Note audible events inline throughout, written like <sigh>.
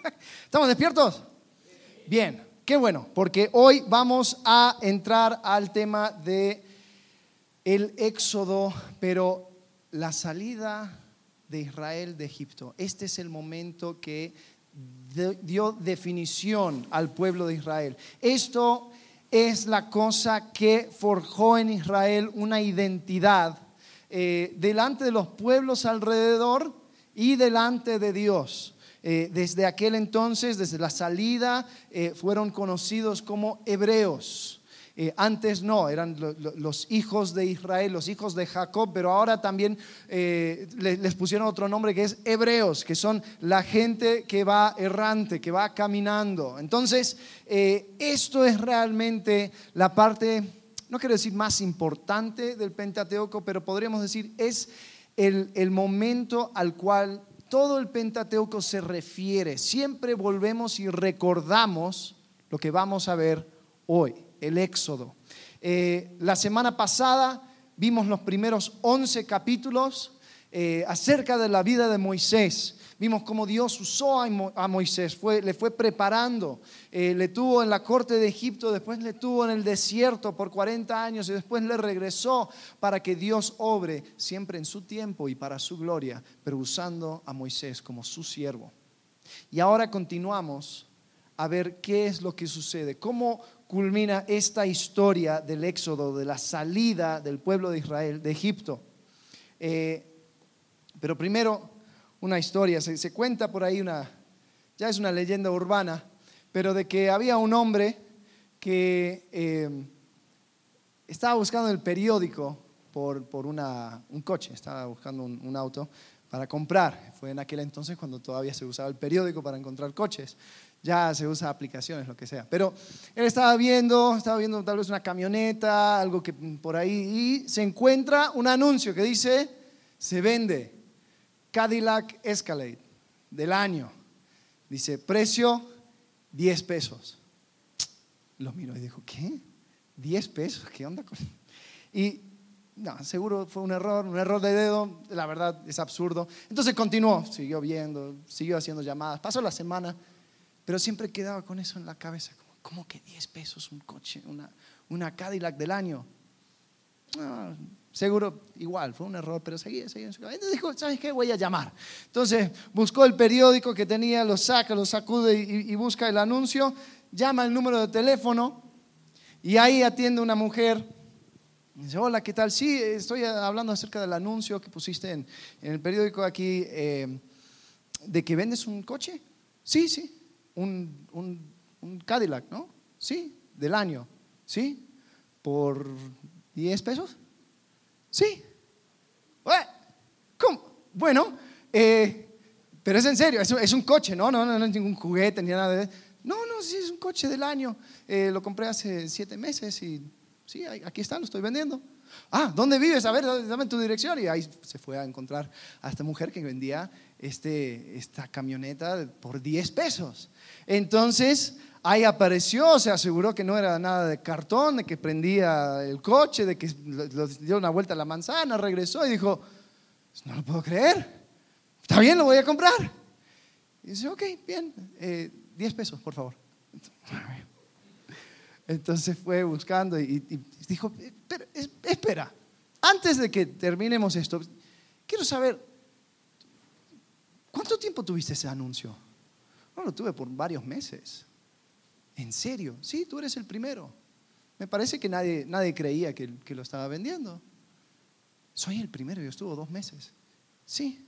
<laughs> ¿Estamos despiertos? Bien, qué bueno, porque hoy vamos a entrar al tema de el éxodo, pero la salida de Israel de Egipto. Este es el momento que dio definición al pueblo de Israel. Esto es la cosa que forjó en Israel una identidad eh, delante de los pueblos alrededor y delante de Dios. Eh, desde aquel entonces, desde la salida, eh, fueron conocidos como hebreos. Eh, antes no, eran los hijos de Israel, los hijos de Jacob, pero ahora también les, pusieron otro nombre que es hebreos, que son la gente que va errante, que va caminando. Entonces, esto es realmente la parte, no quiero decir más importante del Pentateuco, pero podríamos decir es el momento al cual todo el Pentateuco se refiere. Siempre volvemos y recordamos lo que vamos a ver hoy el Éxodo. Eh, la semana pasada vimos los primeros 11 capítulos eh, acerca de la vida de Moisés. Vimos cómo Dios usó a Moisés, le fue preparando, eh, le tuvo en la corte de Egipto, después le tuvo en el desierto por 40 años y después le regresó para que Dios obre siempre en su tiempo y para su gloria, pero usando a Moisés como su siervo. Y ahora continuamos a ver qué es lo que sucede, cómo, culmina esta historia del éxodo, de la salida del pueblo de Israel de Egipto. Eh, pero primero, una historia, se, cuenta por ahí una, ya es una leyenda urbana, pero de que había un hombre que eh, estaba buscando el periódico por, por una, un coche, estaba buscando un, un auto para comprar. Fue en aquel entonces cuando todavía se usaba el periódico para encontrar coches ya se usa aplicaciones, lo que sea. Pero él estaba viendo, estaba viendo tal vez una camioneta, algo que por ahí, y se encuentra un anuncio que dice, se vende Cadillac Escalade del año. Dice, precio 10 pesos. Lo miró y dijo, ¿qué? ¿10 pesos? ¿Qué onda con Y no, seguro fue un error, un error de dedo, la verdad es absurdo. Entonces continuó, siguió viendo, siguió haciendo llamadas. Pasó la semana, pero siempre quedaba con eso en la cabeza, como, ¿cómo que 10 pesos un coche, una, una Cadillac del año? Ah, seguro igual, fue un error, pero seguía, seguía. Entonces dijo, ¿sabes qué? Voy a llamar. Entonces buscó el periódico que tenía, lo saca, lo sacude y, busca el anuncio, llama el número de teléfono y ahí atiende una mujer. Dice, hola, ¿qué tal? Sí, estoy hablando acerca del anuncio que pusiste en, en el periódico aquí eh, de que vendes un coche. Sí, sí un, Cadillac, ¿no? Sí, del año. ¿Sí? ¿Por 10 pesos? Sí. ¿Cómo? Bueno, eh, pero es en serio, es, un coche, ¿no? No, no, no es ningún juguete ni nada de... No, no, sí, es un coche del año. Eh, lo compré hace siete meses y sí, aquí está, lo estoy vendiendo. Ah, ¿dónde vives? A ver, dame tu dirección. Y ahí se fue a encontrar a esta mujer que vendía este, esta camioneta por 10 pesos. Entonces, ahí apareció, se aseguró que no era nada de cartón, de que prendía el coche, de que dio una vuelta a la manzana, regresó y dijo, no lo puedo creer, está bien, lo voy a comprar. Y dice, ok, bien, 10 eh, pesos, por favor. <laughs> Entonces fue buscando y, dijo, espera, antes de que terminemos esto, quiero saber, ¿cuánto tiempo tuviste ese anuncio? No, lo tuve por varios meses. ¿En serio? Sí, tú eres el primero. Me parece que nadie, nadie creía que, lo estaba vendiendo. Soy el primero, yo estuvo dos meses. Sí,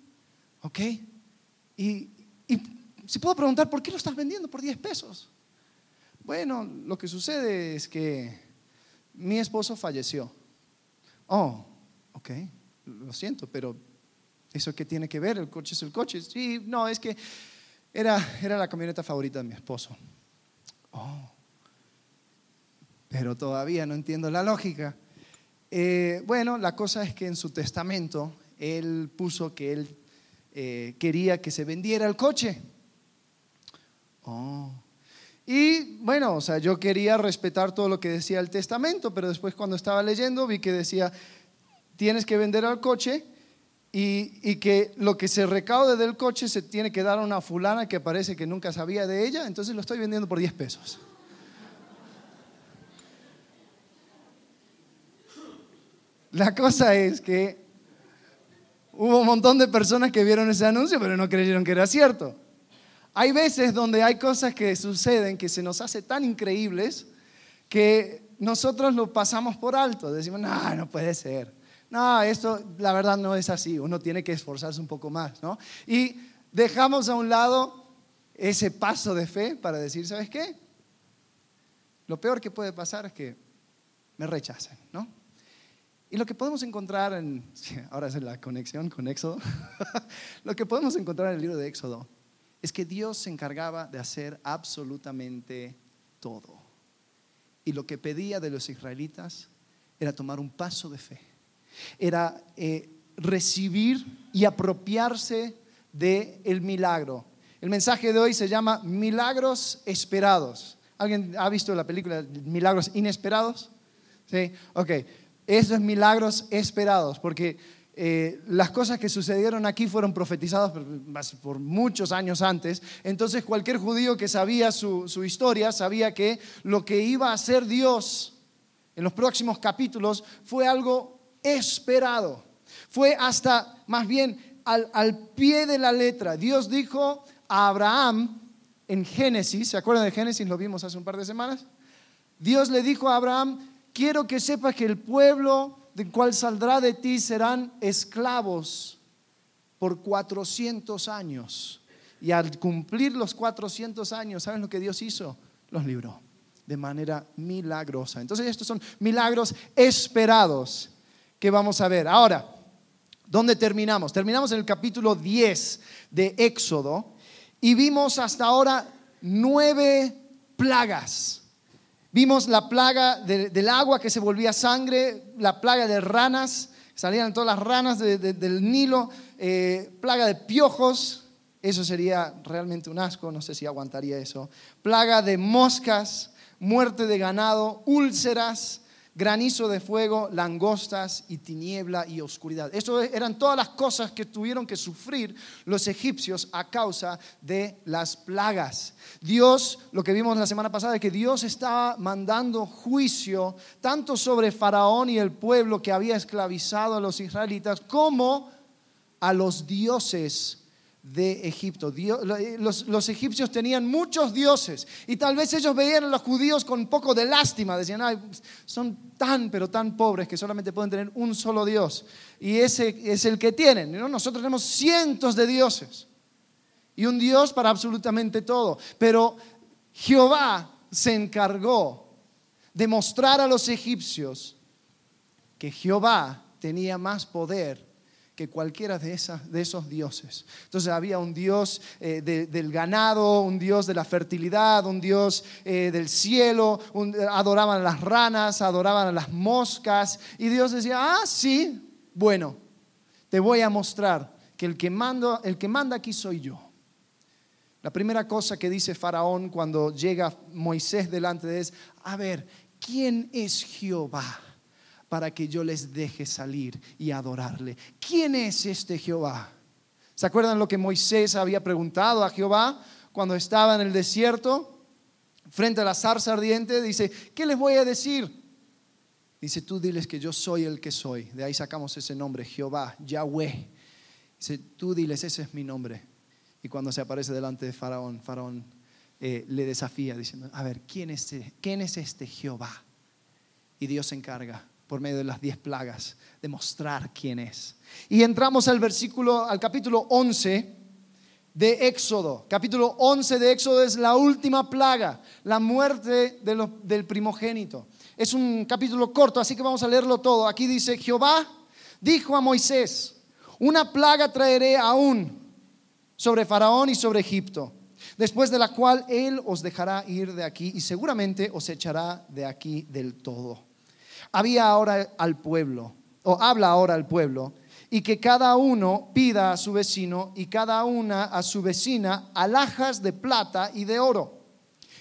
ok. Y, y si puedo preguntar, ¿por qué lo estás vendiendo por 10 pesos? Bueno, lo que sucede es que mi esposo falleció. Oh, ok, lo siento, pero ¿eso qué tiene que ver? El coche es el coche. Sí, no, es que era, era la camioneta favorita de mi esposo. Oh, pero todavía no entiendo la lógica. Eh, bueno, la cosa es que en su testamento él puso que él eh, quería que se vendiera el coche. Oh, y bueno, o sea, yo quería respetar todo lo que decía el testamento, pero después cuando estaba leyendo vi que decía, tienes que vender al coche y, que lo que se recaude del coche se tiene que dar a una fulana que parece que nunca sabía de ella, entonces lo estoy vendiendo por 10 pesos. La cosa es que hubo un montón de personas que vieron ese anuncio, pero no creyeron que era cierto. Hay veces donde hay cosas que suceden que se nos hace tan increíbles que nosotros lo pasamos por alto. Decimos, no, no puede ser no, esto la verdad no es así, uno tiene que esforzarse un poco más, ¿no? Y dejamos a un lado ese paso de fe para decir, ¿sabes qué? Lo peor que puede pasar es que me rechacen, ¿no? Y lo que podemos encontrar en, ahora es la conexión con Éxodo, <laughs> lo que podemos encontrar en el libro de Éxodo es que Dios se encargaba de hacer absolutamente todo. Y lo que pedía de los israelitas era tomar un paso de fe era eh, recibir y apropiarse del milagro. El mensaje de hoy se llama Milagros Esperados. ¿Alguien ha visto la película Milagros Inesperados? Sí, ok. Eso es Milagros Esperados, porque eh, las cosas que sucedieron aquí fueron profetizadas por, muchos años antes. Entonces cualquier judío que sabía su, su historia sabía que lo que iba a hacer Dios en los próximos capítulos fue algo esperado. Fue hasta, más bien, al, pie de la letra. Dios dijo a Abraham en Génesis, ¿se acuerdan de Génesis? Lo vimos hace un par de semanas. Dios le dijo a Abraham, quiero que sepas que el pueblo del cual saldrá de ti serán esclavos por 400 años. Y al cumplir los 400 años, ¿saben lo que Dios hizo? Los libró de manera milagrosa. Entonces estos son milagros esperados que vamos a ver. Ahora, ¿dónde terminamos? Terminamos en el capítulo 10 de Éxodo y vimos hasta ahora nueve plagas. Vimos la plaga del agua que se volvía sangre, la plaga de ranas, salían todas las ranas del Nilo, eh, plaga de piojos, eso sería realmente un asco, no sé si aguantaría eso, plaga de moscas, muerte de ganado, úlceras, granizo de fuego, langostas y tiniebla y oscuridad. Eso eran todas las cosas que tuvieron que sufrir los egipcios a causa de las plagas. Dios, lo que vimos la semana pasada, es que Dios estaba mandando juicio tanto sobre Faraón y el pueblo que había esclavizado a los israelitas, como a los dioses de Egipto. Eh, los, egipcios tenían muchos dioses y tal vez ellos veían a los judíos con un poco de lástima, decían, son tan pero tan pobres que solamente pueden tener un solo Dios y ese es el que tienen. Nosotros tenemos cientos de dioses y un Dios para absolutamente todo, pero Jehová se encargó de mostrar a los egipcios que Jehová tenía más poder que cualquiera de, esas, de esos dioses. Entonces había un dios eh, del ganado, un dios de la fertilidad, un dios eh, del cielo, adoraban a las ranas, adoraban a las moscas, y Dios decía, ah, sí, bueno, te voy a mostrar que el que, mando, el que manda aquí soy yo. La primera cosa que dice Faraón cuando llega Moisés delante de él es, a ver, ¿quién es Jehová? Para que yo les deje salir y adorarle. ¿Quién es este Jehová? ¿Se acuerdan lo que Moisés había preguntado a Jehová cuando estaba en el desierto? Frente a la zarza ardiente, dice, ¿qué les voy a decir? Dice, tú diles que yo soy el que soy. De ahí sacamos ese nombre, Jehová, Yahweh. Dice, tú diles, ese es mi nombre. Y cuando se aparece delante de Faraón, Faraón eh, le desafía diciendo, a ver, ¿quién es, este, ¿quién es este Jehová? Y Dios se encarga por medio de las diez plagas, demostrar quién es. Y entramos al versículo, al capítulo 11 de Éxodo. Capítulo 11 de Éxodo es la última plaga, la muerte del primogénito. Es un capítulo corto, así que vamos a leerlo todo. Aquí dice, Jehová dijo a Moisés, una plaga traeré aún sobre Faraón y sobre Egipto, después de la cual él os dejará ir de aquí y seguramente os echará de aquí del todo había ahora al pueblo, o habla ahora al pueblo, y que cada uno pida a su vecino y cada una a su vecina alhajas de plata y de oro.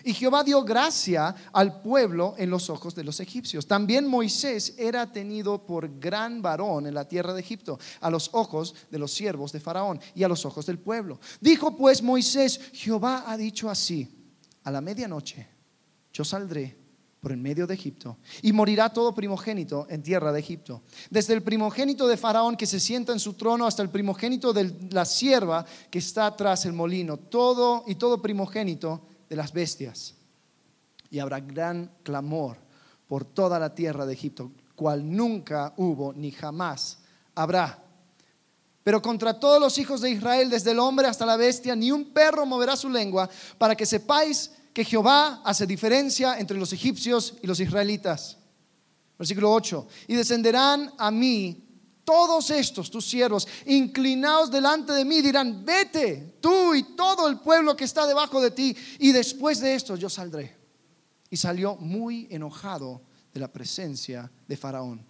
Y Jehová dio gracia al pueblo en los ojos de los egipcios. También Moisés era tenido por gran varón en la tierra de Egipto, a los ojos de los siervos de Faraón y a los ojos del pueblo. Dijo pues Moisés, Jehová ha dicho así, a la medianoche yo saldré por en medio de Egipto y morirá todo primogénito en tierra de Egipto. Desde el primogénito de Faraón que se sienta en su trono hasta el primogénito de la sierva que está tras el molino, todo y todo primogénito de las bestias. Y habrá gran clamor por toda la tierra de Egipto, cual nunca hubo ni jamás habrá. Pero contra todos los hijos de Israel, desde el hombre hasta la bestia, ni un perro moverá su lengua, para que sepáis que Jehová hace diferencia entre los egipcios y los israelitas. Versículo 8. Y descenderán a mí todos estos, tus siervos, inclinados delante de mí, dirán, vete tú y todo el pueblo que está debajo de ti, y después de esto yo saldré. Y salió muy enojado de la presencia de Faraón.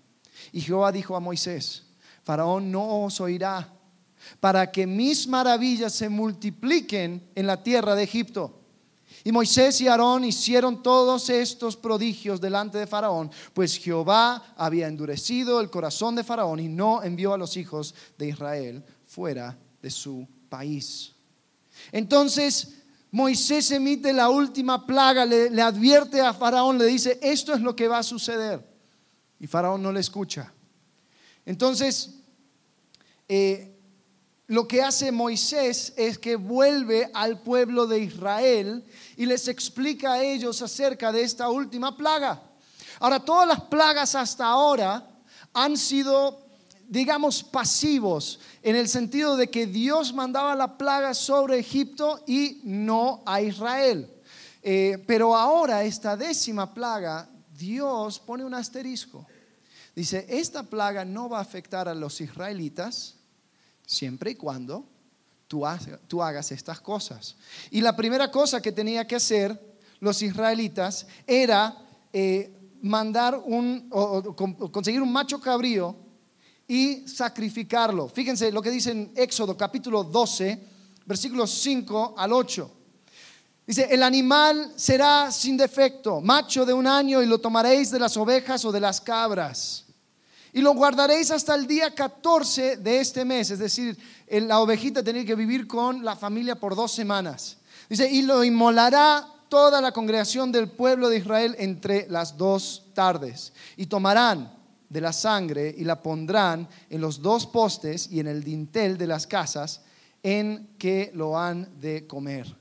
Y Jehová dijo a Moisés, Faraón no os oirá para que mis maravillas se multipliquen en la tierra de Egipto y Moisés y Aarón hicieron todos estos prodigios delante de Faraón, pues Jehová había endurecido el corazón de Faraón y no envió a los hijos de Israel fuera de su país. Entonces Moisés emite la última plaga, le, advierte a Faraón, le dice, esto es lo que va a suceder. Y Faraón no le escucha. Entonces, eh, lo que hace Moisés es que vuelve al pueblo de Israel y les explica a ellos acerca de esta última plaga. Ahora, todas las plagas hasta ahora han sido, digamos, pasivos, en el sentido de que Dios mandaba la plaga sobre Egipto y no a Israel. Eh, pero ahora, esta décima plaga, Dios pone un asterisco. Dice, esta plaga no va a afectar a los israelitas, siempre y cuando tú, hagas estas cosas. Y la primera cosa que tenía que hacer los israelitas era eh, mandar un, conseguir un macho cabrío y sacrificarlo. Fíjense lo que dice en Éxodo capítulo 12, versículos 5 al 8. Dice, el animal será sin defecto, macho de un año, y lo tomaréis de las ovejas o de las cabras y lo guardaréis hasta el día 14 de este mes. Es decir, la ovejita tenía que vivir con la familia por dos semanas. Dice, y lo inmolará toda la congregación del pueblo de Israel entre las dos tardes. Y tomarán de la sangre y la pondrán en los dos postes y en el dintel de las casas en que lo han de comer.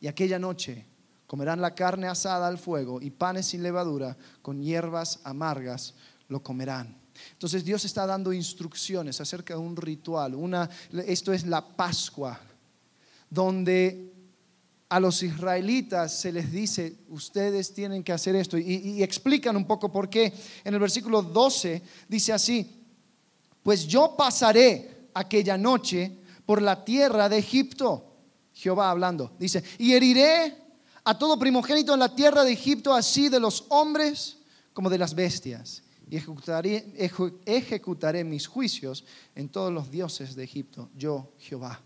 Y aquella noche comerán la carne asada al fuego y panes sin levadura con hierbas amargas lo comerán. Entonces Dios está dando instrucciones acerca de un ritual. Una, esto es la Pascua, donde a los israelitas se les dice, ustedes tienen que hacer esto. Y, y, explican un poco por qué. En el versículo 12 dice así, pues yo pasaré aquella noche por la tierra de Egipto. Jehová hablando, dice, y heriré a todo primogénito en la tierra de Egipto, así de los hombres como de las bestias y ejecutaré, mis juicios en todos los dioses de Egipto, yo Jehová.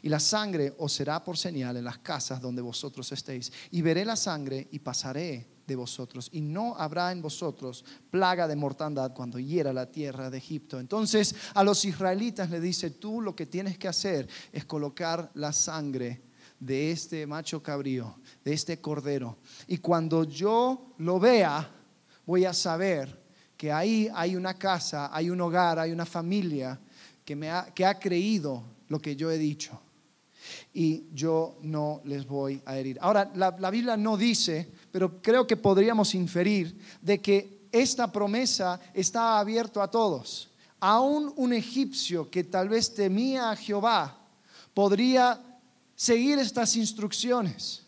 Y la sangre os será por señal en las casas donde vosotros estéis. Y veré la sangre y pasaré de vosotros. Y no habrá en vosotros plaga de mortandad cuando hiera la tierra de Egipto. Entonces a los israelitas le dice, tú lo que tienes que hacer es colocar la sangre de este macho cabrío, de este cordero. Y cuando yo lo vea, voy a saber que ahí hay una casa, hay un hogar, hay una familia que, me ha, que ha creído lo que yo he dicho. Y yo no les voy a herir. Ahora, la, la Biblia no dice, pero creo que podríamos inferir de que esta promesa está abierta a todos. Aún un egipcio que tal vez temía a Jehová podría seguir estas instrucciones,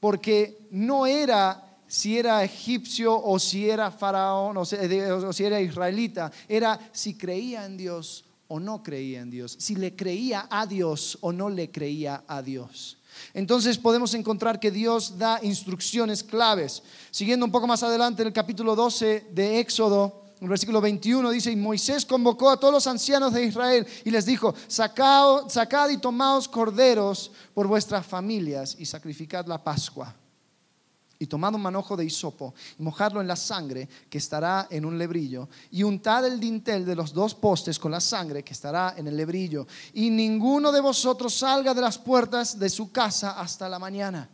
porque no era si era egipcio o si era faraón o si, era israelita, era si creía en Dios o no creía en Dios, si le creía a Dios o no le creía a Dios. Entonces podemos encontrar que Dios da instrucciones claves. Siguiendo un poco más adelante en el capítulo 12 de Éxodo, el versículo 21 dice, y Moisés convocó a todos los ancianos de Israel y les dijo, sacad y tomaos corderos por vuestras familias y sacrificad la Pascua. Y tomad un manojo de hisopo y mojadlo en la sangre que estará en un lebrillo y untad el dintel de los dos postes con la sangre que estará en el lebrillo. Y ninguno de vosotros salga de las puertas de su casa hasta la mañana.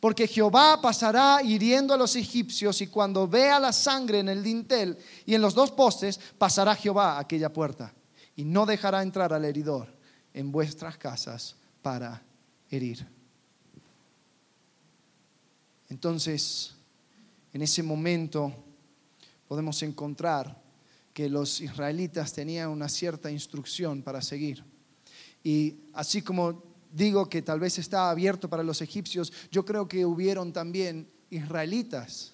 Porque Jehová pasará hiriendo a los egipcios y cuando vea la sangre en el dintel y en los dos postes, pasará Jehová a aquella puerta y no dejará entrar al heridor en vuestras casas para herir. Entonces, en ese momento podemos encontrar que los israelitas tenían una cierta instrucción para seguir. Y así como digo que tal vez estaba abierto para los egipcios, yo creo que hubieron también israelitas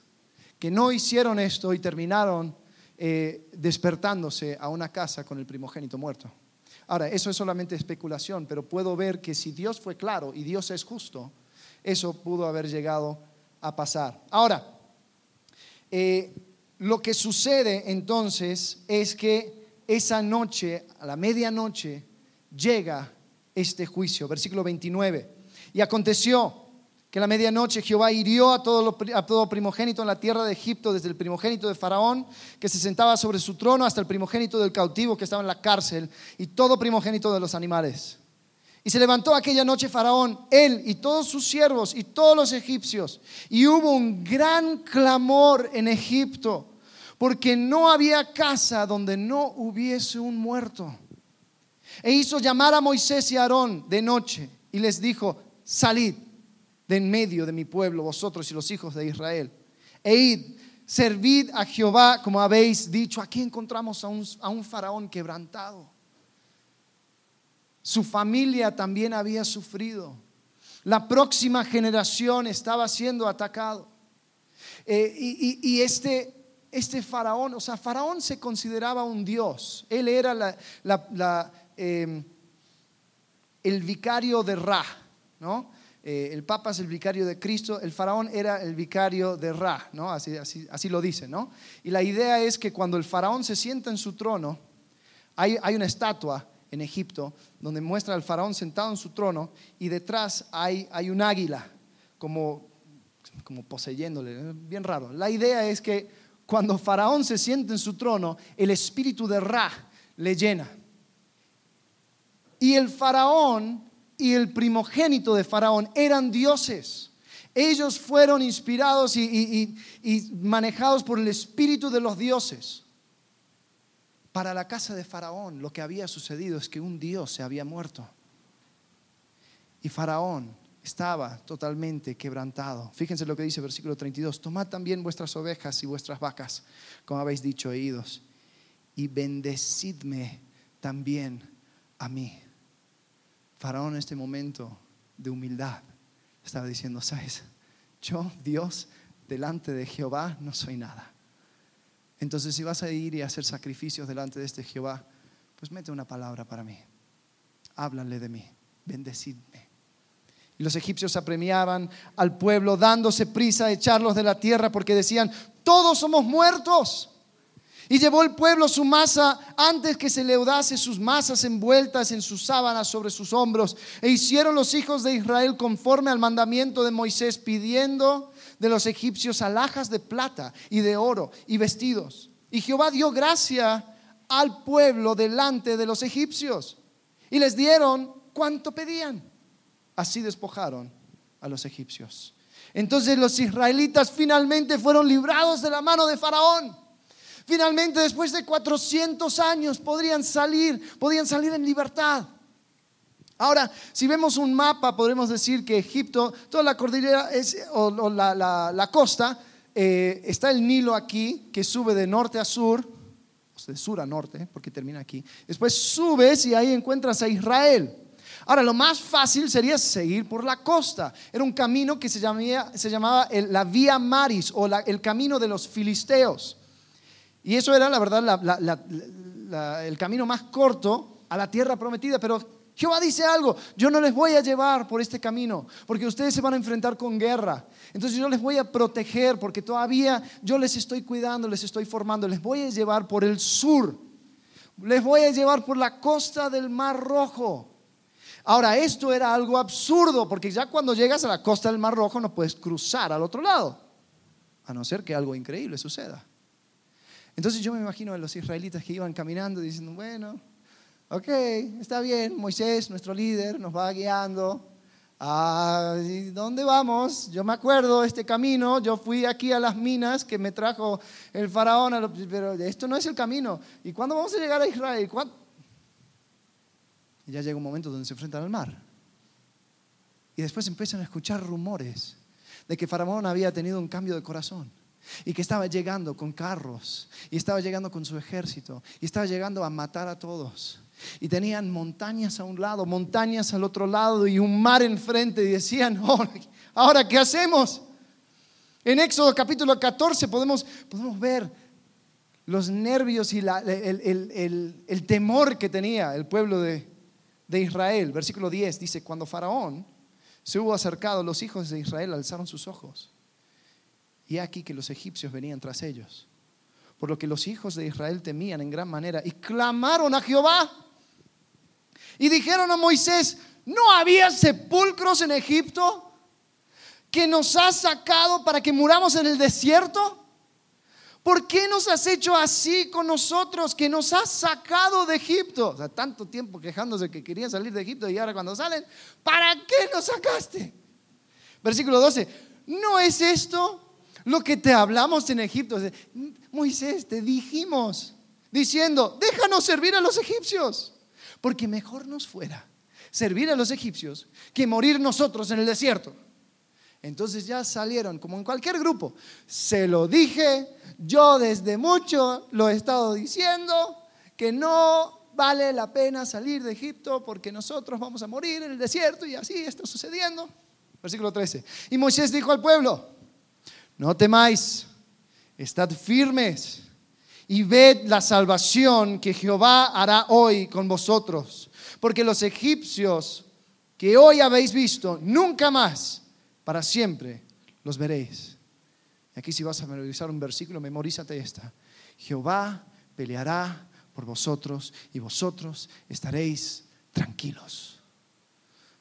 que no hicieron esto y terminaron eh, despertándose a una casa con el primogénito muerto. Ahora, eso es solamente especulación, pero puedo ver que si Dios fue claro y Dios es justo, eso pudo haber llegado a pasar. Ahora, eh, lo que sucede entonces es que esa noche, a la medianoche, llega este juicio. Versículo 29. Y aconteció que la medianoche Jehová hirió a todo, a todo primogénito en la tierra de Egipto, desde el primogénito de Faraón, que se sentaba sobre su trono, hasta el primogénito del cautivo que estaba en la cárcel, y todo primogénito de los animales. Y se levantó aquella noche Faraón, él y todos sus siervos y todos los egipcios. Y hubo un gran clamor en Egipto, porque no había casa donde no hubiese un muerto. E hizo llamar a Moisés y a Aarón de noche y les dijo, salid de en medio de mi pueblo, vosotros y los hijos de Israel. E id, servid a Jehová como habéis dicho. Aquí encontramos a un, a un faraón quebrantado. Su familia también había sufrido. La próxima generación estaba siendo atacado. Eh, y, este, este faraón, o sea, faraón se consideraba un dios. Él era Em, el vicario de Ra, ¿no? Eh, el Papa es el vicario de Cristo, el faraón era el vicario de Ra, ¿no? Así, así, así, lo dice, ¿no? Y la idea es que cuando el faraón se sienta en su trono, hay, hay una estatua en Egipto donde muestra al faraón sentado en su trono y detrás hay, hay un águila como, como poseyéndole, bien raro. La idea es que cuando faraón se sienta en su trono, el espíritu de Ra le llena. Y el faraón y el primogénito de faraón eran dioses. Ellos fueron inspirados y, manejados por el espíritu de los dioses. Para la casa de Faraón lo que había sucedido es que un dios se había muerto. Y Faraón estaba totalmente quebrantado. Fíjense lo que dice versículo 32. Tomad también vuestras ovejas y vuestras vacas, como habéis dicho, oídos, y bendecidme también a mí. Faraón en este momento de humildad estaba diciendo, ¿sabes? Yo, Dios, delante de Jehová no soy nada. Entonces, si vas a ir y hacer sacrificios delante de este Jehová, pues mete una palabra para mí. Háblale de mí, bendecidme. Y los egipcios apremiaban al pueblo dándose prisa a echarlos de la tierra porque decían, todos somos muertos. Y llevó el pueblo su masa antes que se leudase sus masas envueltas en sus sábanas sobre sus hombros. E hicieron los hijos de Israel conforme al mandamiento de Moisés, pidiendo de los egipcios alhajas de plata y de oro y vestidos. Y Jehová dio gracia al pueblo delante de los egipcios. Y les dieron cuanto pedían. Así despojaron a los egipcios. Entonces los israelitas finalmente fueron librados de la mano de Faraón. Finalmente, después de 400 años, podrían salir, podían salir en libertad. Ahora, si vemos un mapa, podremos decir que Egipto, toda la cordillera es, o, la, costa, eh, está el Nilo aquí, que sube de norte a sur, o de sur a norte, porque termina aquí. Después subes y ahí encuentras a Israel. Ahora, lo más fácil sería seguir por la costa. Era un camino que se, se llamaba la Vía Maris o el camino de los filisteos. Y eso era, la verdad, el camino más corto a la tierra prometida, pero Jehová dice algo, yo no les voy a llevar por este camino, porque ustedes se van a enfrentar con guerra. Entonces yo les voy a proteger, porque todavía yo les estoy cuidando, les estoy formando, les voy a llevar por el sur, les voy a llevar por la costa del Mar Rojo. Ahora, esto era algo absurdo, porque ya cuando llegas a la costa del Mar Rojo no puedes cruzar al otro lado, a no ser que algo increíble suceda. Entonces yo me imagino a los israelitas que iban caminando diciendo, bueno, ok, está bien, Moisés, nuestro líder, nos va guiando. ¿A dónde vamos? Yo me acuerdo este camino, yo fui aquí a las minas que me trajo el faraón, pero esto no es el camino. ¿Y cuándo vamos a llegar a Israel? Y ya llega un momento donde se enfrentan al mar. Y después empiezan a escuchar rumores de que Faraón había tenido un cambio de corazón y que estaba llegando con carros y estaba llegando con su ejército y estaba llegando a matar a todos. Y tenían montañas a un lado, montañas al otro lado y un mar enfrente y decían, ahora ¿qué hacemos? En Éxodo capítulo 14 podemos, podemos ver los nervios y el, el, temor que tenía el pueblo de, de Israel. Versículo 10 dice, cuando Faraón se hubo acercado, los hijos de Israel alzaron sus ojos y aquí que los egipcios venían tras ellos. Por lo que los hijos de Israel temían en gran manera y clamaron a Jehová. Y dijeron a Moisés, ¿no había sepulcros en Egipto que nos has sacado para que muramos en el desierto? ¿Por qué nos has hecho así con nosotros que nos has sacado de Egipto? O sea, tanto tiempo quejándose que querían salir de Egipto y ahora cuando salen, ¿para qué nos sacaste? Versículo 12, ¿no es esto lo que te hablamos en Egipto. Moisés, te dijimos, diciendo, déjanos servir a los egipcios, porque mejor nos fuera servir a los egipcios que morir nosotros en el desierto. Entonces ya salieron, como en cualquier grupo, se lo dije, yo desde mucho lo he estado diciendo, que no vale la pena salir de Egipto porque nosotros vamos a morir en el desierto y así está sucediendo. Versículo 13. Y Moisés dijo al pueblo, no temáis, estad firmes y ved la salvación que Jehová hará hoy con vosotros. Porque los egipcios que hoy habéis visto, nunca más, para siempre, los veréis. Aquí si vas a memorizar un versículo, memorízate esta. Jehová peleará por vosotros y vosotros estaréis tranquilos.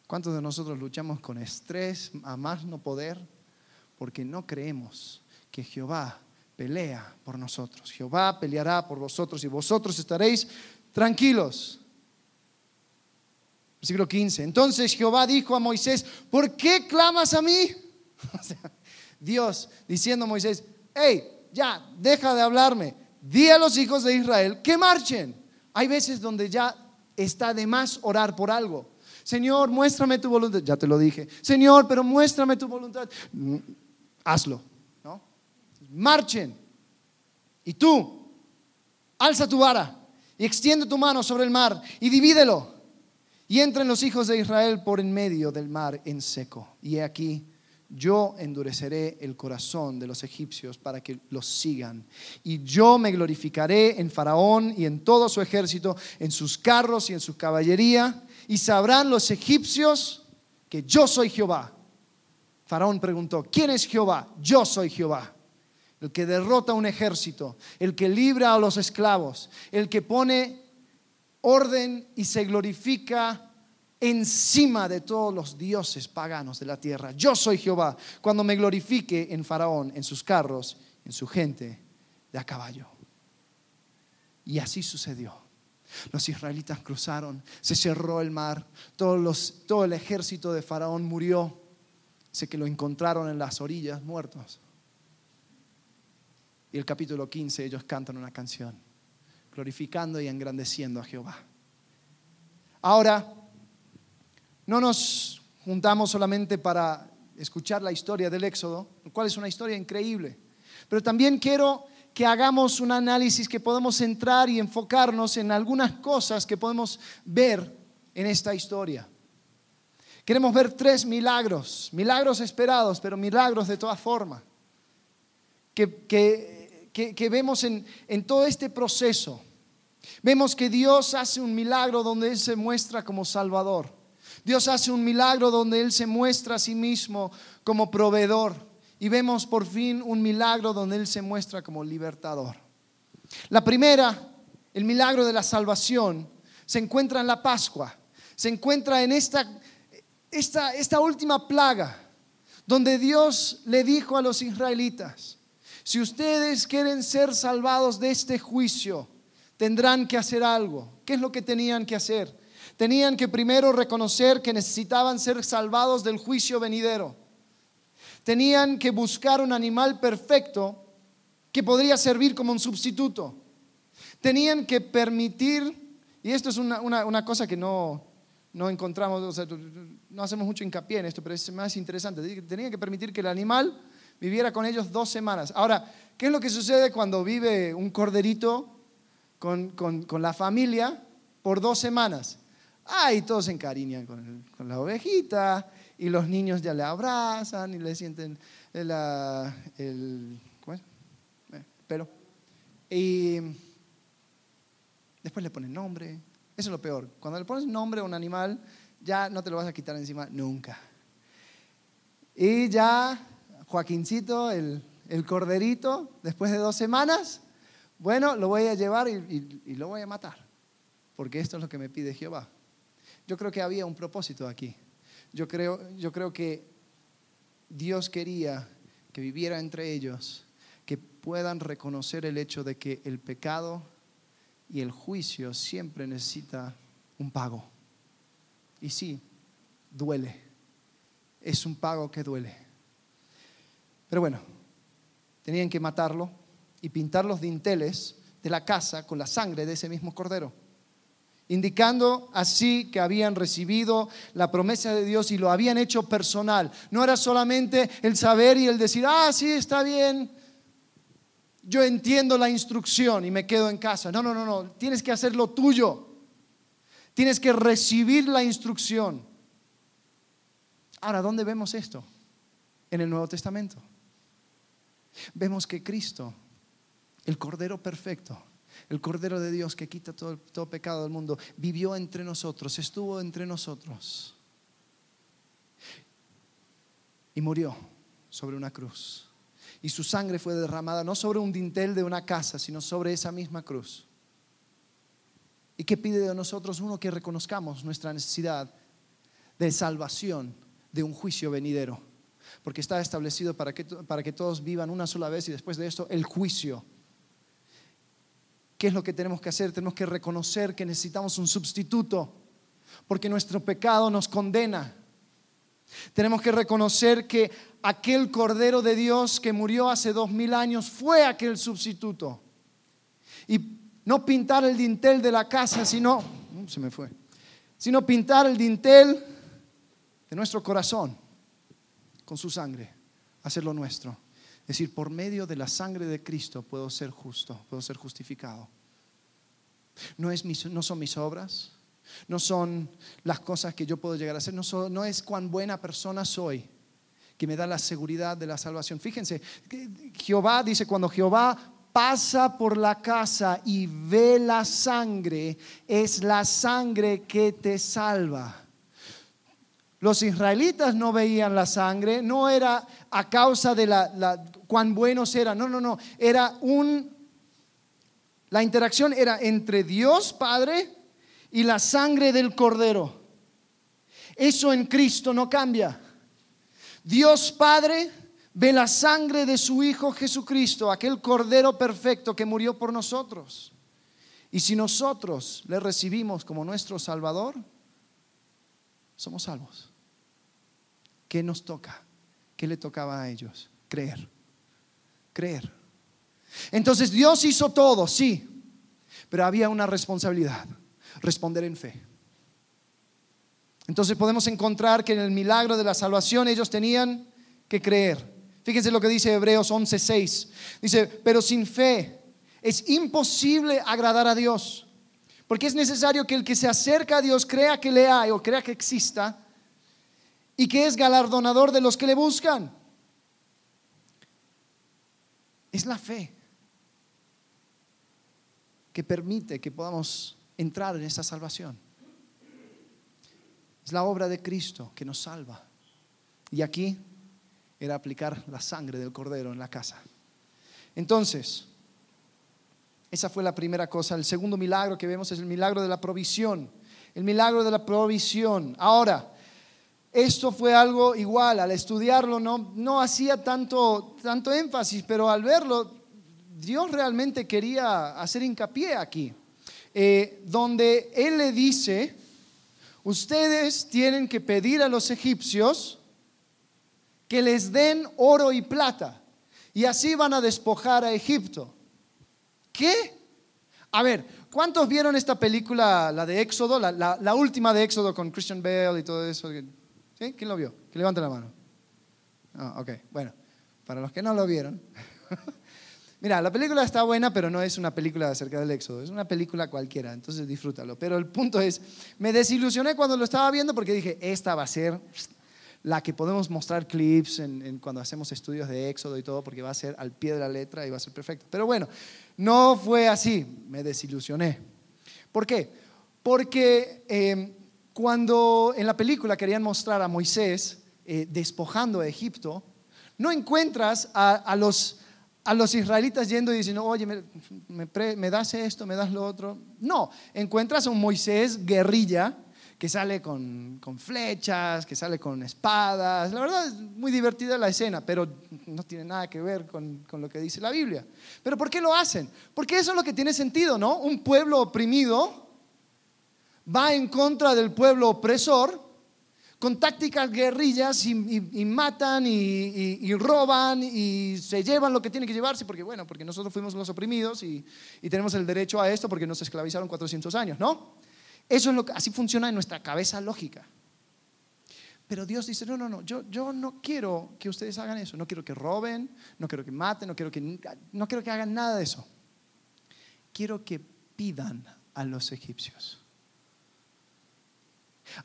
¿Cuántos de nosotros luchamos con estrés a más no poder? Porque no creemos que Jehová pelea por nosotros. Jehová peleará por vosotros y vosotros estaréis tranquilos. Versículo 15. Entonces Jehová dijo a Moisés, ¿por qué clamas a mí? <laughs> Dios diciendo a Moisés, hey, ya, deja de hablarme. Di a los hijos de Israel que marchen. Hay veces donde ya está de más orar por algo. Señor, muéstrame tu voluntad. Ya te lo dije. Señor, pero muéstrame tu voluntad hazlo. ¿no? Marchen. Y tú, alza tu vara y extiende tu mano sobre el mar y divídelo. Y entren los hijos de Israel por en medio del mar en seco. Y he aquí, yo endureceré el corazón de los egipcios para que los sigan. Y yo me glorificaré en Faraón y en todo su ejército, en sus carros y en su caballería. Y sabrán los egipcios que yo soy Jehová Faraón preguntó, ¿quién es Jehová? Yo soy Jehová. El que derrota un ejército, el que libra a los esclavos, el que pone orden y se glorifica encima de todos los dioses paganos de la tierra. Yo soy Jehová cuando me glorifique en Faraón, en sus carros, en su gente de a caballo. Y así sucedió. Los israelitas cruzaron, se cerró el mar, todos todo el ejército de Faraón murió. Sé que lo encontraron en las orillas muertos. Y el capítulo 15 ellos cantan una canción, glorificando y engrandeciendo a Jehová. Ahora, no nos juntamos solamente para escuchar la historia del Éxodo, lo cual es una historia increíble, pero también quiero que hagamos un análisis que podemos entrar y enfocarnos en algunas cosas que podemos ver en esta historia. Queremos ver tres milagros, milagros esperados, pero milagros de toda forma, que, que, vemos en, en todo este proceso. Vemos que Dios hace un milagro donde Él se muestra como Salvador. Dios hace un milagro donde Él se muestra a sí mismo como proveedor. Y vemos por fin un milagro donde Él se muestra como libertador. La primera, el milagro de la salvación, se encuentra en la Pascua. Se encuentra en esta, esta, esta última plaga, donde Dios le dijo a los israelitas, si ustedes quieren ser salvados de este juicio, tendrán que hacer algo. ¿Qué es lo que tenían que hacer? Tenían que primero reconocer que necesitaban ser salvados del juicio venidero. Tenían que buscar un animal perfecto que podría servir como un sustituto. Tenían que permitir, y esto es una, cosa que no, no encontramos, no hacemos mucho hincapié en esto, pero es más interesante. Tenían que permitir que el animal viviera con ellos dos semanas. Ahora, ¿qué es lo que sucede cuando vive un corderito con, la familia por dos semanas. Ay, todos se encariñan con, la ovejita y los niños ya le abrazan y le sienten el, el, ¿cómo es? Eh, pelo. Y después le ponen nombre. Es lo peor. Cuando le pones nombre a un animal, ya no te lo vas a quitar encima nunca. Y ya Joaquincito, el, el corderito, después de dos semanas, bueno, lo voy a llevar y, lo voy a matar, porque esto es lo que me pide Jehová. Yo creo que había un propósito aquí. Yo creo, yo creo que Dios quería que viviera entre ellos, que puedan reconocer el hecho de que el pecado y el juicio siempre necesita un pago. Y sí, duele. Es un pago que duele. Pero bueno, tenían que matarlo y pintar los dinteles de la casa con la sangre de ese mismo cordero, indicando así que habían recibido la promesa de Dios y lo habían hecho personal. No era solamente el saber y el decir, ah, sí, está bien, yo entiendo la instrucción y me quedo en casa. No, no, no, no, tienes que hacer lo tuyo. Tienes que recibir la instrucción. Ahora, ¿dónde vemos esto? En el Nuevo Testamento. Vemos que Cristo el Cordero perfecto, el Cordero de Dios que quita todo, todo pecado del mundo, vivió entre nosotros, estuvo entre nosotros y murió sobre una cruz. Y su sangre fue derramada no sobre un dintel de una casa, sino sobre esa misma cruz. ¿Y qué pide de nosotros? Uno que reconozcamos nuestra necesidad de salvación de un juicio venidero. Porque está establecido para que, para que todos vivan una sola vez y después de esto el juicio ¿Qué es lo que tenemos que hacer? Tenemos que reconocer que necesitamos un sustituto, porque nuestro pecado nos condena. Tenemos que reconocer que aquel Cordero de Dios que murió hace dos mil años fue aquel sustituto. Y no pintar el dintel de la casa, sino, uh, se me fue, sino pintar el dintel de nuestro corazón con su sangre, hacerlo nuestro. Es decir, por medio de la sangre de Cristo puedo ser justo, puedo ser justificado. No, es no son mis obras, no son las cosas que yo puedo llegar a hacer, no, no es cuán buena persona soy que me da la seguridad de la salvación. Fíjense, Jehová dice, cuando Jehová pasa por la casa y ve la sangre, es la sangre que te salva. Los israelitas no veían la sangre, no era a causa de la, cuán buenos eran, no, no, no, era un, la interacción era entre Dios Padre y la sangre del Cordero. Eso en Cristo no cambia. Dios Padre ve la sangre de su Hijo Jesucristo, aquel Cordero perfecto que murió por nosotros. Y si nosotros le recibimos como nuestro Salvador, somos salvos. ¿Qué nos toca? ¿Qué le tocaba a ellos? Creer. Creer. Entonces Dios hizo todo, sí, pero había una responsabilidad, responder en fe. Entonces podemos encontrar que en el milagro de la salvación ellos tenían que creer. Fíjense lo que dice Hebreos 11:6. Dice, pero sin fe es imposible agradar a Dios. Porque es necesario que el que se acerca a Dios crea que le hay o crea que exista y que es galardonador de los que le buscan. Es la fe. que permite que podamos entrar en esa salvación. Es la obra de Cristo que nos salva. Y aquí era aplicar la sangre del cordero en la casa. Entonces, esa fue la primera cosa. El segundo milagro que vemos es el milagro de la provisión. El milagro de la provisión. Ahora, esto fue algo igual, al estudiarlo no, no hacía tanto, tanto énfasis, pero al verlo, Dios realmente quería hacer hincapié aquí, eh, donde Él le dice, ustedes tienen que pedir a los egipcios que les den oro y plata, y así van a despojar a Egipto. ¿Qué? A ver, ¿cuántos vieron esta película, la de Éxodo, la, última de Éxodo con Christian Bale y todo eso? ¿Quién lo vio? Que levante la mano. Ah, ok, bueno, para los que no lo vieron. <laughs> Mira, la película está buena, pero no es una película acerca del éxodo, es una película cualquiera, entonces disfrútalo. Pero el punto es, me desilusioné cuando lo estaba viendo porque dije, esta va a ser la que podemos mostrar clips en, cuando hacemos estudios de éxodo y todo, porque va a ser al pie de la letra y va a ser perfecto. Pero bueno, no fue así, me desilusioné. ¿Por qué? Porque eh, cuando en la película querían mostrar a Moisés eh, despojando a Egipto, no encuentras a, los, a los israelitas yendo y diciendo, oye, me, das esto, me das lo otro. No, encuentras a un Moisés guerrilla que sale con, flechas, que sale con espadas. La verdad es muy divertida la escena, pero no tiene nada que ver con, con, lo que dice la Biblia. Pero ¿por qué lo hacen? Porque eso es lo que tiene sentido, ¿no? Un pueblo oprimido va en contra del pueblo opresor con tácticas guerrillas y, matan y, roban y se llevan lo que tienen que llevarse, porque bueno, porque nosotros fuimos los oprimidos y, tenemos el derecho a esto porque nos esclavizaron 400 años, ¿no? Eso es lo que así funciona en nuestra cabeza lógica. Pero Dios dice, no, no, no, yo, yo no quiero que ustedes hagan eso, no quiero que roben, no quiero que maten, no quiero que, no quiero que hagan nada de eso. Quiero que pidan a los egipcios.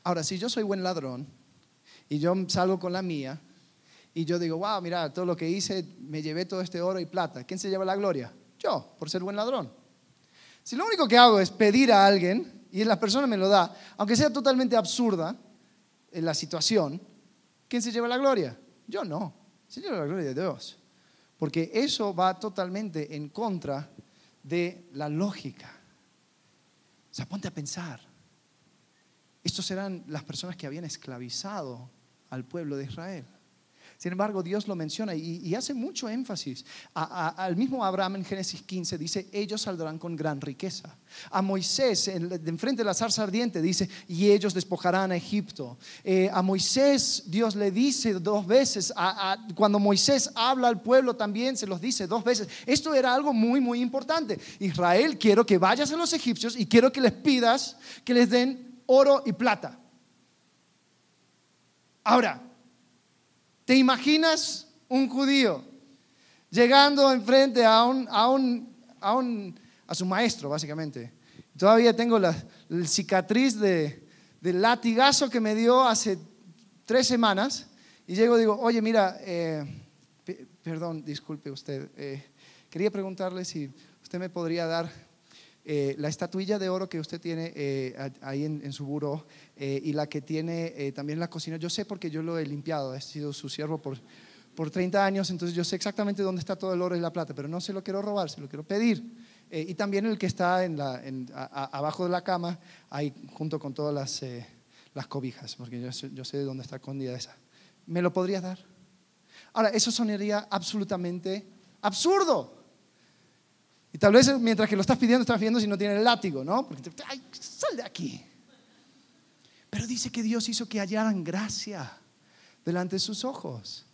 Ahora, si yo soy buen ladrón y yo salgo con la mía y yo digo, wow, mira, todo lo que hice, me llevé todo este oro y plata, ¿quién se lleva la gloria? Yo, por ser buen ladrón. Si lo único que hago es pedir a alguien y la persona me lo da, aunque sea totalmente absurda en la situación, ¿quién se lleva la gloria? Yo no, se lleva la gloria de Dios. Porque eso va totalmente en contra de la lógica. O sea, ponte a pensar. Estos eran las personas que habían esclavizado al pueblo de Israel. Sin embargo, Dios lo menciona y, hace mucho énfasis. al mismo Abraham en Génesis 15 dice, ellos saldrán con gran riqueza. A Moisés, en, enfrente de la zarza ardiente, dice, y ellos despojarán a Egipto. Eh, a Moisés Dios le dice dos veces, cuando Moisés habla al pueblo también se los dice dos veces. Esto era algo muy, muy importante. Israel, quiero que vayas a los egipcios y quiero que les pidas que les den oro y plata. Ahora, ¿te imaginas un judío llegando enfrente a un, a un, a un, a su maestro, básicamente? Todavía tengo la, cicatriz de, del latigazo que me dio hace tres semanas y llego y digo, oye, mira, eh, perdón, disculpe usted, eh, quería preguntarle si usted me podría dar eh, la estatuilla de oro que usted tiene eh, ahí en, su buró eh, y la que tiene también en la cocina, yo sé porque yo lo he limpiado, he sido su siervo por, por 30 años, entonces yo sé exactamente dónde está todo el oro y la plata, pero no se lo quiero robar, se lo quiero pedir. y también el que está en la, abajo de la cama, ahí junto con todas las, las cobijas, porque yo, yo sé dónde está escondida esa. ¿Me lo podrías dar? Ahora, eso sonaría absolutamente absurdo. Tal vez mientras que lo estás pidiendo, estás pidiendo si no tiene el látigo, ¿no? Porque te, ay, sal de aquí. Pero dice que Dios hizo que hallaran gracia delante de sus ojos.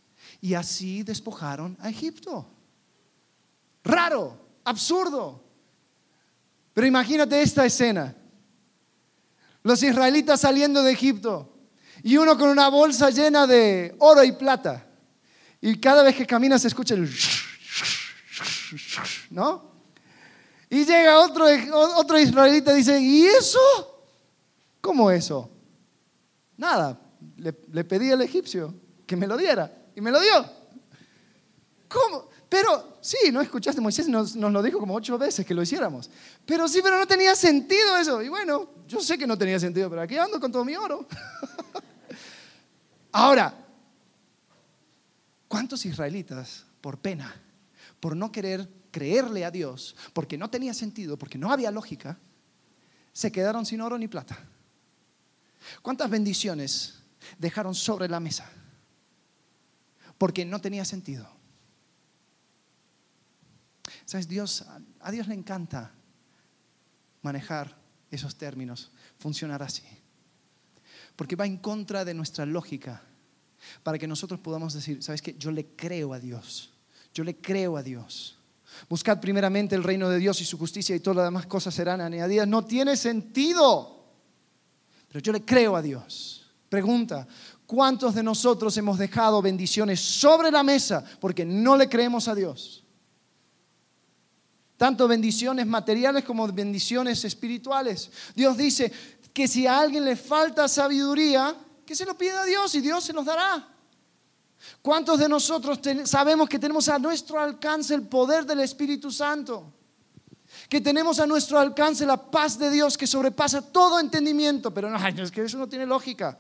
Y así despojaron a Egipto. Raro, absurdo. Pero imagínate esta escena. Los israelitas saliendo de Egipto y uno con una bolsa llena de oro y plata. Y cada vez que camina se escucha el... ¿No? Y llega otro, otro israelita y dice, ¿y eso? ¿Cómo eso? Nada, le, pedí al egipcio que me lo diera y me lo dio. ¿Cómo? Pero, sí, ¿no escuchaste? Moisés nos, nos, lo dijo como ocho veces que lo hiciéramos. Pero sí, pero no tenía sentido eso. Y bueno, yo sé que no tenía sentido, pero aquí ando con todo mi oro. <laughs> Ahora, ¿cuántos israelitas, por pena, por no querer creerle a Dios, porque no tenía sentido, porque no había lógica, se quedaron sin oro ni plata? ¿Cuántas bendiciones dejaron sobre la mesa? Porque no tenía sentido. ¿Sabes? Dios, a Dios le encanta manejar esos términos, funcionar así. Porque va en contra de nuestra lógica para que nosotros podamos decir, ¿sabes qué? Yo le creo a Dios. Yo le creo a Dios. Buscad primeramente el reino de Dios y su justicia y todas las demás cosas serán añadidas. No tiene sentido. Pero yo le creo a Dios. Pregunta, ¿cuántos de nosotros hemos dejado bendiciones sobre la mesa porque no le creemos a Dios? Tanto bendiciones materiales como bendiciones espirituales. Dios dice que si a alguien le falta sabiduría, que se lo pida a Dios y Dios se nos dará. ¿Cuántos de nosotros sabemos que tenemos a nuestro alcance el poder del Espíritu Santo? Que tenemos a nuestro alcance la paz de Dios que sobrepasa todo entendimiento. Pero no, <laughs> es que eso no tiene lógica.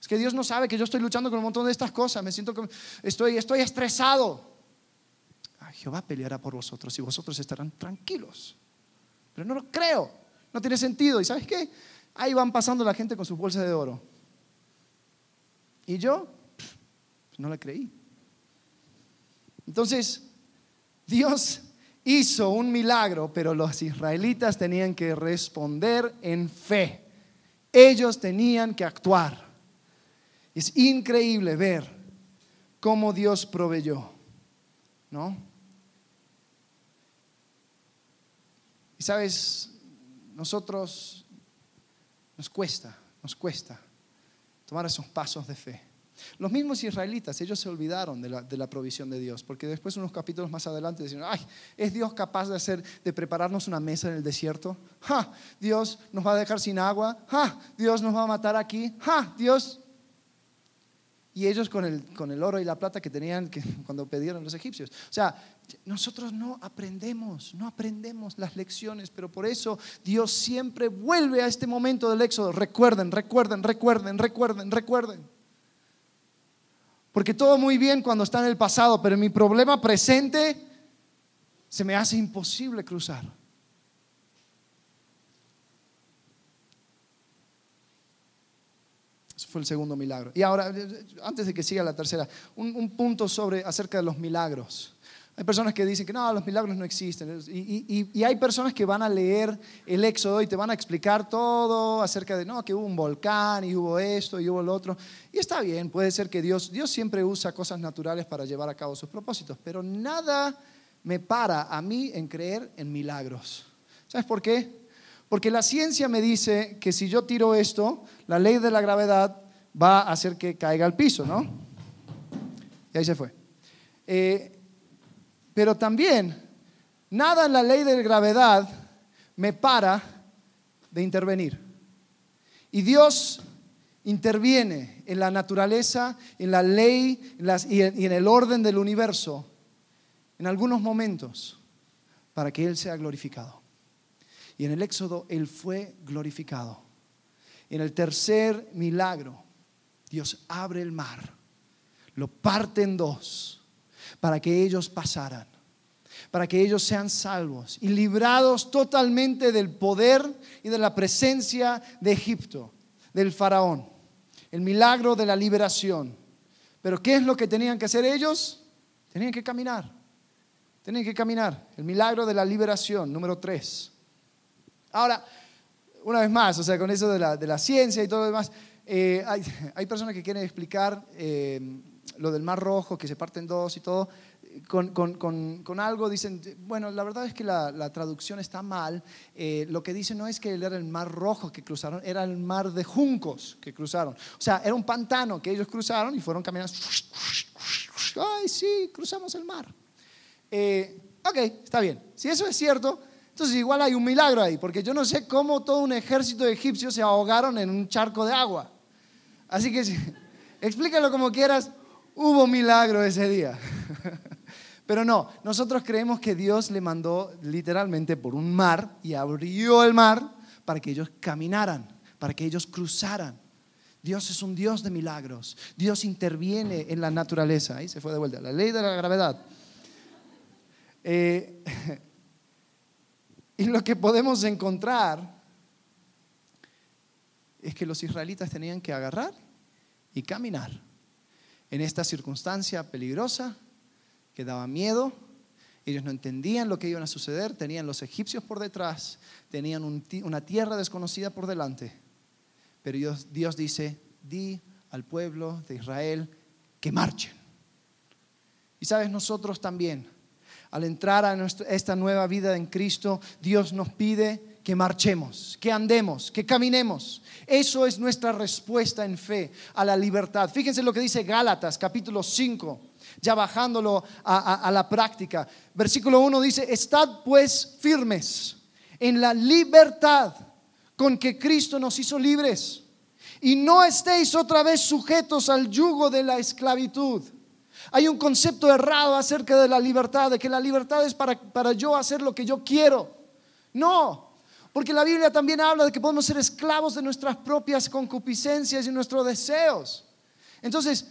Es que Dios no sabe que yo estoy luchando con un montón de estas cosas. Me siento que estoy, estoy estresado. Jehová peleará por vosotros y vosotros estarán tranquilos. Pero no lo creo. No tiene sentido. ¿Y sabes qué? Ahí van pasando la gente con sus bolsas de oro. Y yo no le creí. Entonces, Dios hizo un milagro, pero los israelitas tenían que responder en fe. Ellos tenían que actuar. Es increíble ver cómo Dios proveyó, ¿no? Y sabes, nosotros nos cuesta, nos cuesta tomar esos pasos de fe. Los mismos israelitas, ellos se olvidaron de la, provisión de Dios, porque después unos capítulos más adelante decían, ay, ¿es Dios capaz de hacer, de prepararnos una mesa en el desierto? ¡Ja! Dios nos va a dejar sin agua, ¡ja! Dios nos va a matar aquí, ¡ja! Dios y ellos con el, con el oro y la plata que tenían que, <laughs> cuando pidieron los egipcios. O sea, nosotros no aprendemos, no aprendemos las lecciones, pero por eso Dios siempre vuelve a este momento del éxodo. Recuerden, recuerden, recuerden, recuerden, recuerden. Porque todo muy bien cuando está en el pasado, pero mi problema presente se me hace imposible cruzar. fue el segundo milagro. Y ahora, antes de que siga la tercera, un, punto sobre acerca de los milagros. Hay personas que dicen que no, los milagros no existen. Y, hay personas que van a leer el Éxodo y te van a explicar todo acerca de, no, que hubo un volcán y hubo esto y hubo lo otro. Y está bien, puede ser que Dios, Dios siempre usa cosas naturales para llevar a cabo sus propósitos, pero nada me para a mí en creer en milagros. ¿Sabes por qué? Porque la ciencia me dice que si yo tiro esto, la ley de la gravedad va a hacer que caiga al piso, ¿no? Y ahí se fue. Eh, pero también, nada en la ley de gravedad me para de intervenir. Y Dios interviene en la naturaleza, en la ley y en el orden del universo en algunos momentos para que Él sea glorificado. Y en el Éxodo Él fue glorificado. En el tercer milagro, Dios abre el mar, lo parte en dos, para que ellos pasaran, para que ellos sean salvos y librados totalmente del poder y de la presencia de Egipto, del faraón. El milagro de la liberación. Pero ¿qué es lo que tenían que hacer ellos? Tenían que caminar. Tenían que caminar. El milagro de la liberación, número tres. Ahora, una vez más, o sea, con eso de la, ciencia y todo lo demás, eh, hay, personas que quieren explicar eh, lo del Mar Rojo, que se parte en dos y todo, con, algo, dicen, bueno, la verdad es que la, traducción está mal, eh, lo que dicen no es que era el Mar Rojo que cruzaron, era el Mar de Juncos que cruzaron. O sea, era un pantano que ellos cruzaron y fueron caminando. Ay, sí, cruzamos el mar. ok, está bien. Si eso es cierto, entonces igual hay un milagro ahí, porque yo no sé cómo todo un ejército de egipcios se ahogaron en un charco de agua. Así que <laughs> explícalo como quieras, hubo milagro ese día. <laughs> Pero no, nosotros creemos que Dios le mandó literalmente por un mar y abrió el mar para que ellos caminaran, para que ellos cruzaran. Dios es un Dios de milagros. Dios interviene en la naturaleza. Ahí se fue de vuelta. La ley de la gravedad. Eh, <laughs> y lo que podemos encontrar es que los israelitas tenían que agarrar y caminar en esta circunstancia peligrosa que daba miedo. Ellos no entendían lo que iba a suceder, tenían los egipcios por detrás, tenían una tierra desconocida por delante. Pero Dios, Dios dice, di al pueblo de Israel que marchen. Y sabes, nosotros también, al entrar a esta nueva vida en Cristo, Dios nos pide que marchemos, que andemos, que caminemos. Eso es nuestra respuesta en fe a la libertad. Fíjense lo que dice Gálatas capítulo 5, ya bajándolo a, la práctica. Versículo 1 dice, estad pues firmes en la libertad con que Cristo nos hizo libres y no estéis otra vez sujetos al yugo de la esclavitud. Hay un concepto errado acerca de la libertad, de que la libertad es para, para yo hacer lo que yo quiero. No, porque la Biblia también habla de que podemos ser esclavos de nuestras propias concupiscencias y nuestros deseos. Entonces,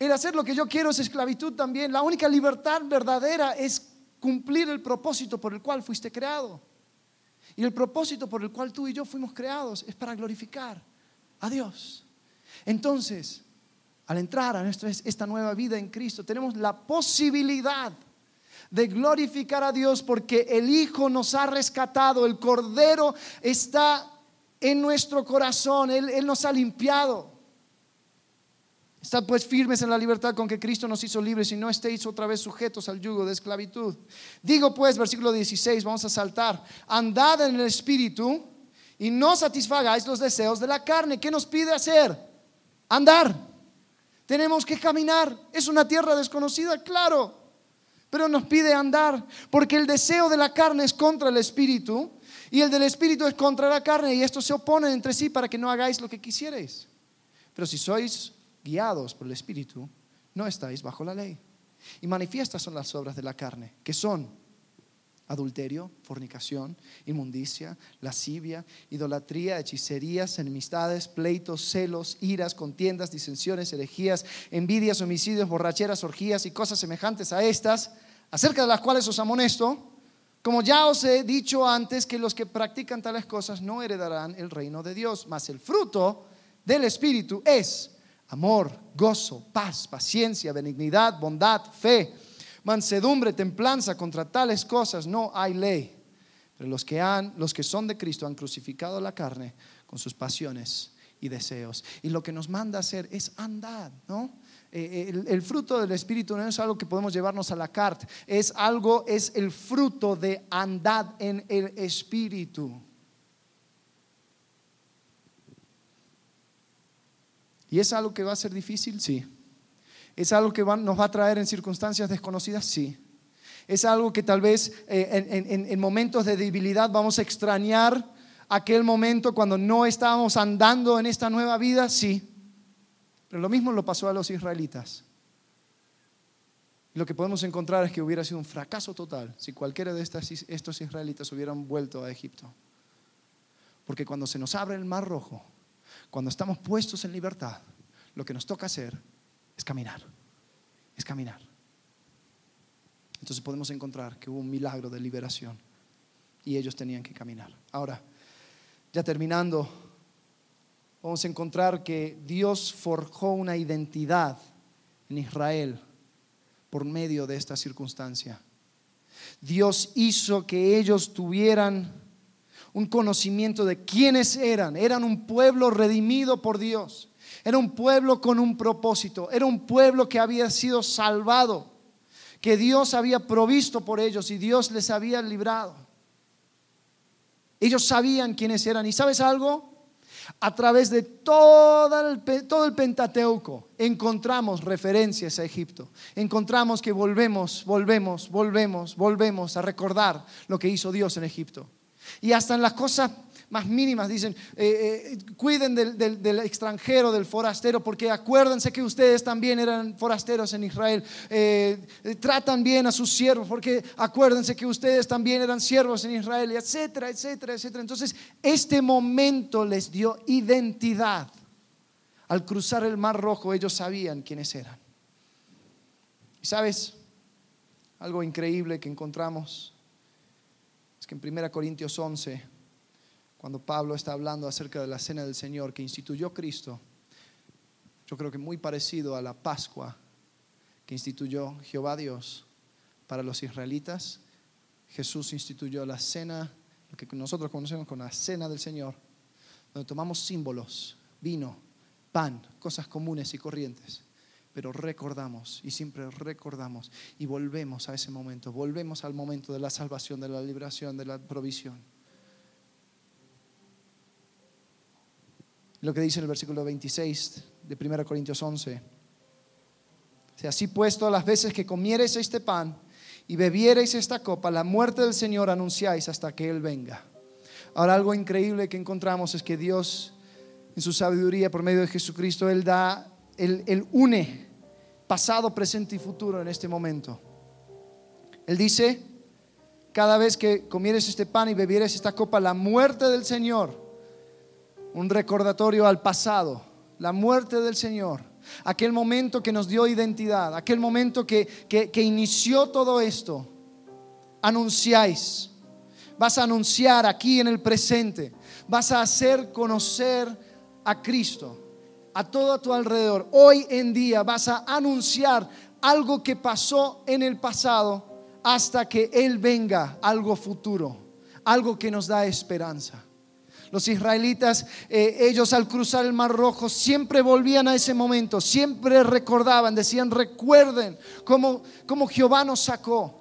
el hacer lo que yo quiero es esclavitud también. La única libertad verdadera es cumplir el propósito por el cual fuiste creado. Y el propósito por el cual tú y yo fuimos creados es para glorificar a Dios. Entonces, al entrar a nuestra, esta nueva vida en Cristo, tenemos la posibilidad de glorificar a Dios porque el Hijo nos ha rescatado, el Cordero está en nuestro corazón, Él, Él nos ha limpiado. Estad pues firmes en la libertad con que Cristo nos hizo libres y no estéis otra vez sujetos al yugo de esclavitud. Digo pues, versículo 16, vamos a saltar, andad en el Espíritu y no satisfagáis los deseos de la carne. ¿Qué nos pide hacer? Andar. Tenemos que caminar. Es una tierra desconocida, claro, pero nos pide andar, porque el deseo de la carne es contra el espíritu y el del espíritu es contra la carne y estos se oponen entre sí para que no hagáis lo que quisierais. Pero si sois guiados por el espíritu, no estáis bajo la ley. Y manifiestas son las obras de la carne, que son adulterio, fornicación, inmundicia, lascivia, idolatría, hechicerías, enemistades, pleitos, celos, iras, contiendas, disensiones, herejías, envidias, homicidios, borracheras, orgías y cosas semejantes a estas, acerca de las cuales os amonesto, como ya os he dicho antes, que los que practican tales cosas no heredarán el reino de Dios, mas el fruto del Espíritu es amor, gozo, paz, paciencia, benignidad, bondad, fe mansedumbre, templanza, contra tales cosas no hay ley. Pero los que, han, los que son de Cristo han crucificado la carne con sus pasiones y deseos. Y lo que nos manda hacer es andar, ¿no? Eh, el, el, fruto del Espíritu no es algo que podemos llevarnos a la carta, es algo, es el fruto de andar en el Espíritu. ¿Y es algo que va a ser difícil? Sí. ¿Es algo que nos va a traer en circunstancias desconocidas? Sí. ¿Es algo que tal vez eh, en, momentos de debilidad vamos a extrañar aquel momento cuando no estábamos andando en esta nueva vida? Sí. Pero lo mismo lo pasó a los israelitas. lo que podemos encontrar es que hubiera sido un fracaso total si cualquiera de estos israelitas hubieran vuelto a Egipto. Porque cuando se nos abre el mar rojo, cuando estamos puestos en libertad, lo que nos toca hacer es caminar, es caminar. Entonces podemos encontrar que hubo un milagro de liberación y ellos tenían que caminar. Ahora, ya terminando, vamos a encontrar que Dios forjó una identidad en Israel por medio de esta circunstancia. Dios hizo que ellos tuvieran un conocimiento de quiénes eran. Eran un pueblo redimido por Dios. Era un pueblo con un propósito, era un pueblo que había sido salvado, que Dios había provisto por ellos y Dios les había librado. Ellos sabían quiénes eran. ¿Y sabes algo? A través de todo el, todo el Pentateuco encontramos referencias a Egipto. Encontramos que volvemos, volvemos, volvemos, volvemos a recordar lo que hizo Dios en Egipto. Y hasta en las cosas más mínimas. Dicen, eh, eh, cuiden del, extranjero, del forastero, porque acuérdense que ustedes también eran forasteros en Israel. Eh, tratan bien a sus siervos, porque acuérdense que ustedes también eran siervos en Israel, etcétera, etcétera, etcétera. Entonces, este momento les dio identidad. Al cruzar el Mar Rojo, ellos sabían quiénes eran. Y sabes, algo increíble que encontramos en 1 Corintios 11, cuando Pablo está hablando acerca de la cena del Señor que instituyó Cristo, yo creo que muy parecido a la Pascua que instituyó Jehová Dios para los israelitas, Jesús instituyó la cena, lo que nosotros conocemos como la cena del Señor, donde tomamos símbolos, vino, pan, cosas comunes y corrientes, pero recordamos y siempre recordamos y volvemos a ese momento, volvemos al momento de la salvación, de la liberación, de la provisión. Lo que dice el versículo 26 de 1 Corintios 11. Si así pues, todas las veces que comiereis este pan y bebiereis esta copa, la muerte del Señor anunciáis hasta que Él venga. Ahora algo increíble que encontramos es que Dios, en su sabiduría, por medio de Jesucristo, Él da, Él, une pasado, presente y futuro en este momento. Él dice, cada vez que comieres este pan y bebieres esta copa, la muerte del Señor un recordatorio al pasado, la muerte del Señor, aquel momento que nos dio identidad, aquel momento que, que, inició todo esto. Anunciáis, vas a anunciar aquí en el presente, vas a hacer conocer a Cristo a todo a tu alrededor. Hoy en día vas a anunciar algo que pasó en el pasado hasta que Él venga, algo futuro, algo que nos da esperanza. Los israelitas, eh, ellos al cruzar el Mar Rojo, siempre volvían a ese momento, siempre recordaban, decían, recuerden cómo, cómo Jehová nos sacó.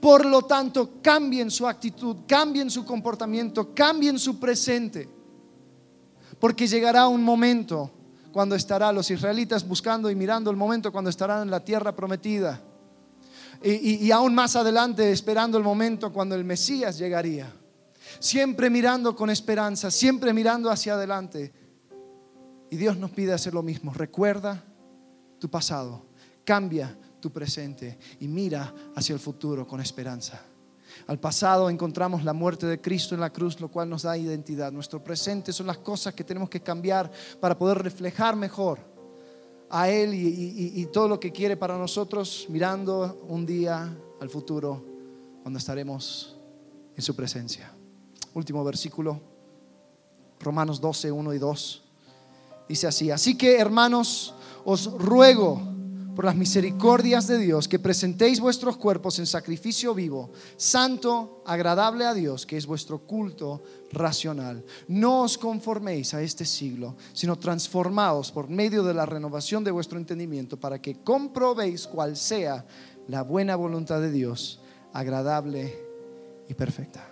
Por lo tanto, cambien su actitud, cambien su comportamiento, cambien su presente. Porque llegará un momento cuando estarán los israelitas buscando y mirando el momento cuando estarán en la tierra prometida. Y, y aún más adelante esperando el momento cuando el Mesías llegaría siempre mirando con esperanza, siempre mirando hacia adelante. Y Dios nos pide hacer lo mismo. Recuerda tu pasado, cambia tu presente y mira hacia el futuro con esperanza. Al pasado encontramos la muerte de Cristo en la cruz, lo cual nos da identidad. Nuestro presente son las cosas que tenemos que cambiar para poder reflejar mejor a Él y, todo lo que quiere para nosotros, mirando un día al futuro cuando estaremos en su presencia último versículo, Romanos 12, 1 y 2. Dice así, así que hermanos, os ruego por las misericordias de Dios que presentéis vuestros cuerpos en sacrificio vivo, santo, agradable a Dios, que es vuestro culto racional. No os conforméis a este siglo, sino transformaos por medio de la renovación de vuestro entendimiento para que comprobéis cuál sea la buena voluntad de Dios, agradable y perfecta.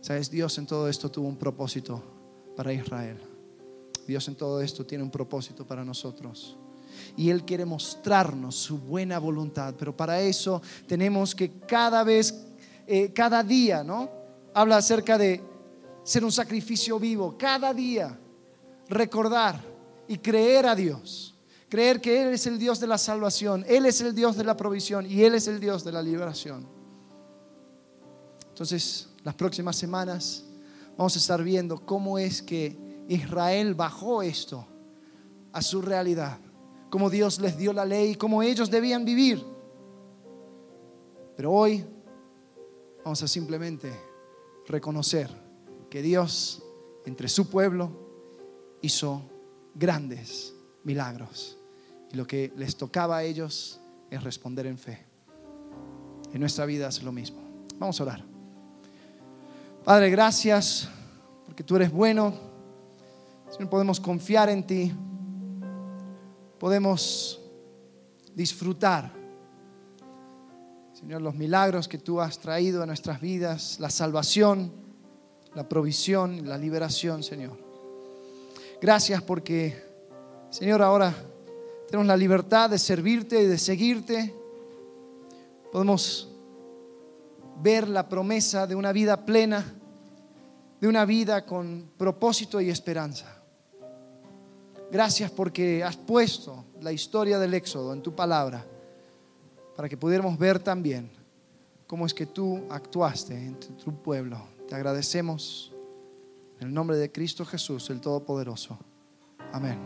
Sabes, Dios en todo esto tuvo un propósito para Israel. Dios en todo esto tiene un propósito para nosotros. Y Él quiere mostrarnos su buena voluntad. Pero para eso tenemos que cada vez, eh, cada día, ¿no? Habla acerca de ser un sacrificio vivo. Cada día recordar y creer a Dios. Creer que Él es el Dios de la salvación. Él es el Dios de la provisión. Y Él es el Dios de la liberación. Entonces, las próximas semanas vamos a estar viendo cómo es que Israel bajó esto a su realidad, cómo Dios les dio la ley, cómo ellos debían vivir. Pero hoy vamos a simplemente reconocer que Dios entre su pueblo hizo grandes milagros. Y lo que les tocaba a ellos es responder en fe. En nuestra vida es lo mismo. Vamos a orar. Padre, gracias porque tú eres bueno. Señor, podemos confiar en ti. Podemos disfrutar, Señor, los milagros que tú has traído a nuestras vidas, la salvación, la provisión, la liberación, Señor. Gracias porque, Señor, ahora tenemos la libertad de servirte y de seguirte. Podemos ver la promesa de una vida plena, de una vida con propósito y esperanza. Gracias porque has puesto la historia del Éxodo en tu palabra para que pudiéramos ver también cómo es que tú actuaste en tu pueblo. Te agradecemos en el nombre de Cristo Jesús, el Todopoderoso. Amén.